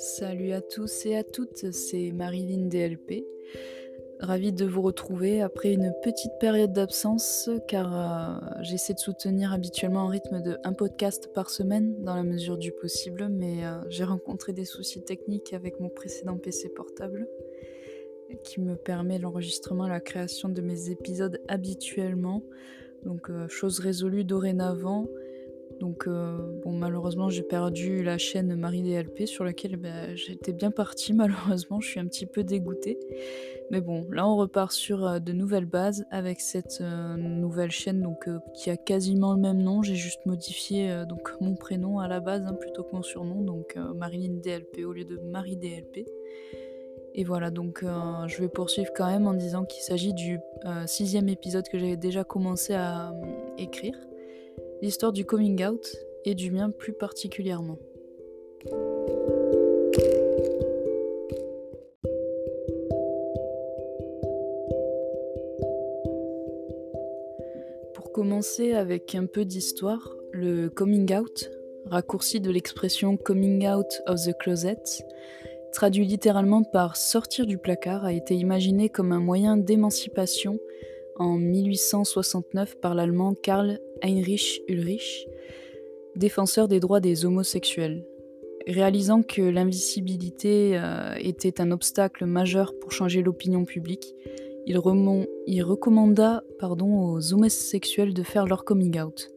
Salut à tous et à toutes, c'est Marilyn DLP. Ravie de vous retrouver après une petite période d'absence car euh, j'essaie de soutenir habituellement un rythme de un podcast par semaine dans la mesure du possible, mais euh, j'ai rencontré des soucis techniques avec mon précédent PC portable qui me permet l'enregistrement et la création de mes épisodes habituellement. Donc euh, chose résolue dorénavant. Donc euh, bon malheureusement j'ai perdu la chaîne Marie DLP sur laquelle bah, j'étais bien partie malheureusement je suis un petit peu dégoûtée. Mais bon là on repart sur euh, de nouvelles bases avec cette nouvelle chaîne qui a quasiment le même nom. J'ai juste modifié mon prénom à la base hein, plutôt que mon surnom donc Marilyn DLP au lieu de Marie DLP. Et voilà, donc euh, je vais poursuivre quand même en disant qu'il s'agit du euh, sixième épisode que j'avais déjà commencé à euh, écrire, l'histoire du coming out et du mien plus particulièrement. Pour commencer avec un peu d'histoire, le coming out, raccourci de l'expression coming out of the closet, traduit littéralement par sortir du placard, a été imaginé comme un moyen d'émancipation en 1869 par l'allemand Karl Heinrich Ulrich, défenseur des droits des homosexuels. Réalisant que l'invisibilité euh, était un obstacle majeur pour changer l'opinion publique, il, recommanda pardon, aux homosexuels de faire leur coming out.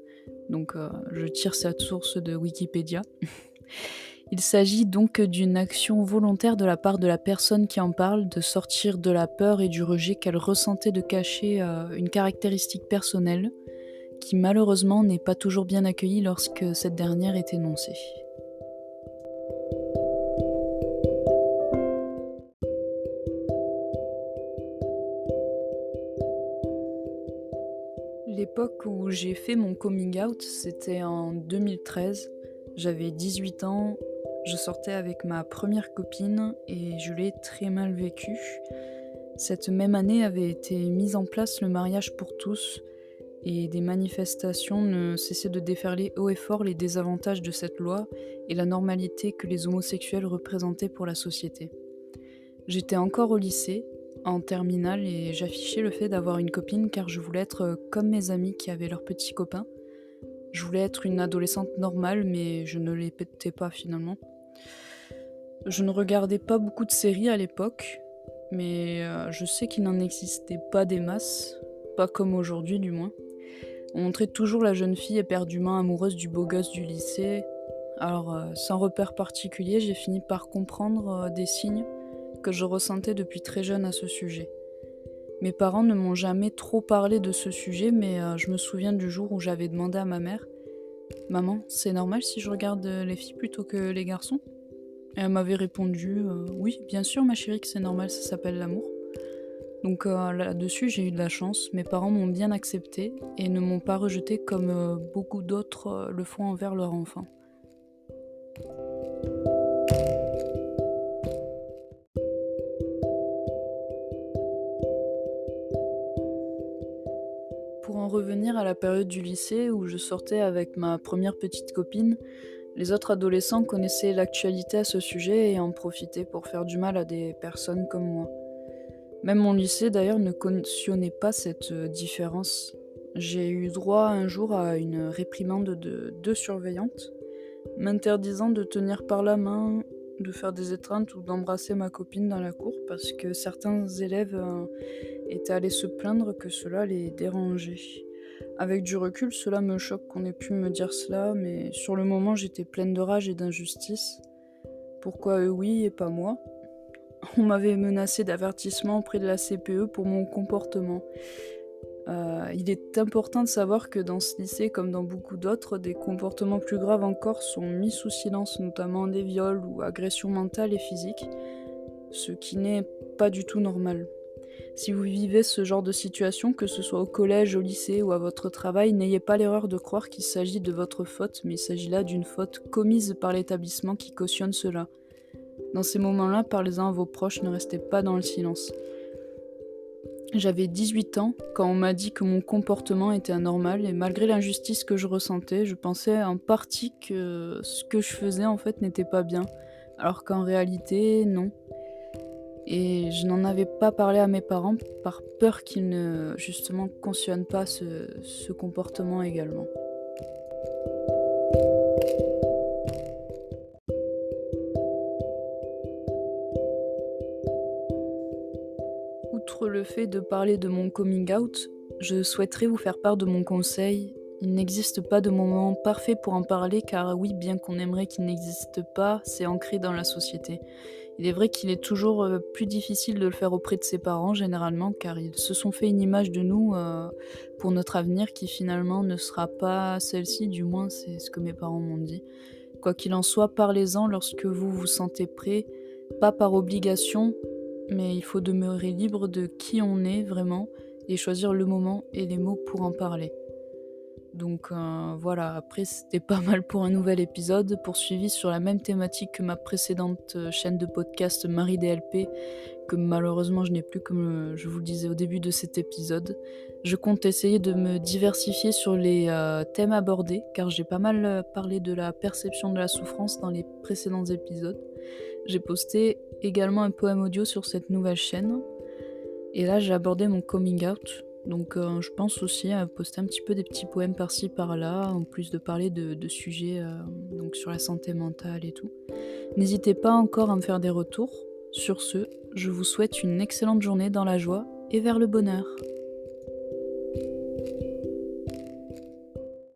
Donc euh, je tire cette source de Wikipédia. Il s'agit donc d'une action volontaire de la part de la personne qui en parle de sortir de la peur et du rejet qu'elle ressentait de cacher euh, une caractéristique personnelle qui malheureusement n'est pas toujours bien accueillie lorsque cette dernière est énoncée. L'époque où j'ai fait mon coming out, c'était en 2013. J'avais 18 ans je sortais avec ma première copine et je l'ai très mal vécu. Cette même année avait été mise en place le mariage pour tous et des manifestations ne cessaient de déferler haut et fort les désavantages de cette loi et la normalité que les homosexuels représentaient pour la société. J'étais encore au lycée, en terminale, et j'affichais le fait d'avoir une copine car je voulais être comme mes amis qui avaient leurs petits copains. Je voulais être une adolescente normale, mais je ne l'étais pas finalement. Je ne regardais pas beaucoup de séries à l'époque, mais euh, je sais qu'il n'en existait pas des masses, pas comme aujourd'hui du moins. On montrait toujours la jeune fille éperdument amoureuse du beau gosse du lycée. Alors, euh, sans repère particulier, j'ai fini par comprendre euh, des signes que je ressentais depuis très jeune à ce sujet. Mes parents ne m'ont jamais trop parlé de ce sujet, mais je me souviens du jour où j'avais demandé à ma mère Maman, c'est normal si je regarde les filles plutôt que les garçons? Elle m'avait répondu euh, Oui, bien sûr, ma chérie, que c'est normal, ça s'appelle l'amour. Donc euh, là-dessus, j'ai eu de la chance. Mes parents m'ont bien accepté et ne m'ont pas rejeté comme euh, beaucoup d'autres le font envers leur enfant. Période du lycée où je sortais avec ma première petite copine, les autres adolescents connaissaient l'actualité à ce sujet et en profitaient pour faire du mal à des personnes comme moi. Même mon lycée d'ailleurs ne cautionnait pas cette euh, différence. J'ai eu droit un jour à une réprimande de deux surveillantes, m'interdisant de tenir par la main, de faire des étreintes ou d'embrasser ma copine dans la cour parce que certains élèves euh, étaient allés se plaindre que cela les dérangeait. Avec du recul, cela me choque qu'on ait pu me dire cela, mais sur le moment j'étais pleine de rage et d'injustice. Pourquoi eux oui et pas moi? On m'avait menacé d'avertissement auprès de la CPE pour mon comportement. Euh, il est important de savoir que dans ce lycée, comme dans beaucoup d'autres, des comportements plus graves encore sont mis sous silence, notamment des viols ou agressions mentales et physiques, ce qui n'est pas du tout normal. Si vous vivez ce genre de situation, que ce soit au collège, au lycée ou à votre travail, n'ayez pas l'erreur de croire qu'il s'agit de votre faute, mais il s'agit là d'une faute commise par l'établissement qui cautionne cela. Dans ces moments-là, parlez-en à vos proches, ne restez pas dans le silence. J'avais 18 ans quand on m'a dit que mon comportement était anormal et malgré l'injustice que je ressentais, je pensais en partie que ce que je faisais en fait n'était pas bien, alors qu'en réalité, non. Et je n'en avais pas parlé à mes parents par peur qu'ils ne justement cautionnent pas ce, ce comportement également. Outre le fait de parler de mon coming out, je souhaiterais vous faire part de mon conseil. Il n'existe pas de moment parfait pour en parler car oui, bien qu'on aimerait qu'il n'existe pas, c'est ancré dans la société. Il est vrai qu'il est toujours euh, plus difficile de le faire auprès de ses parents généralement car ils se sont fait une image de nous euh, pour notre avenir qui finalement ne sera pas celle-ci, du moins c'est ce que mes parents m'ont dit. Quoi qu'il en soit, parlez-en lorsque vous vous sentez prêt, pas par obligation, mais il faut demeurer libre de qui on est vraiment et choisir le moment et les mots pour en parler. Donc euh, voilà, après c'était pas mal pour un nouvel épisode, poursuivi sur la même thématique que ma précédente euh, chaîne de podcast Marie DLP, que malheureusement je n'ai plus comme euh, je vous le disais au début de cet épisode. Je compte essayer de me diversifier sur les thèmes abordés, car j'ai pas mal parlé de la perception de la souffrance dans les précédents épisodes. J'ai posté également un poème audio sur cette nouvelle chaîne, et là j'ai abordé mon coming out, donc euh, je pense aussi à poster un petit peu des petits poèmes par-ci par-là, en plus de parler de, sujets euh, donc sur la santé mentale et tout. N'hésitez pas encore à me faire des retours. Sur ce, je vous souhaite une excellente journée dans la joie et vers le bonheur.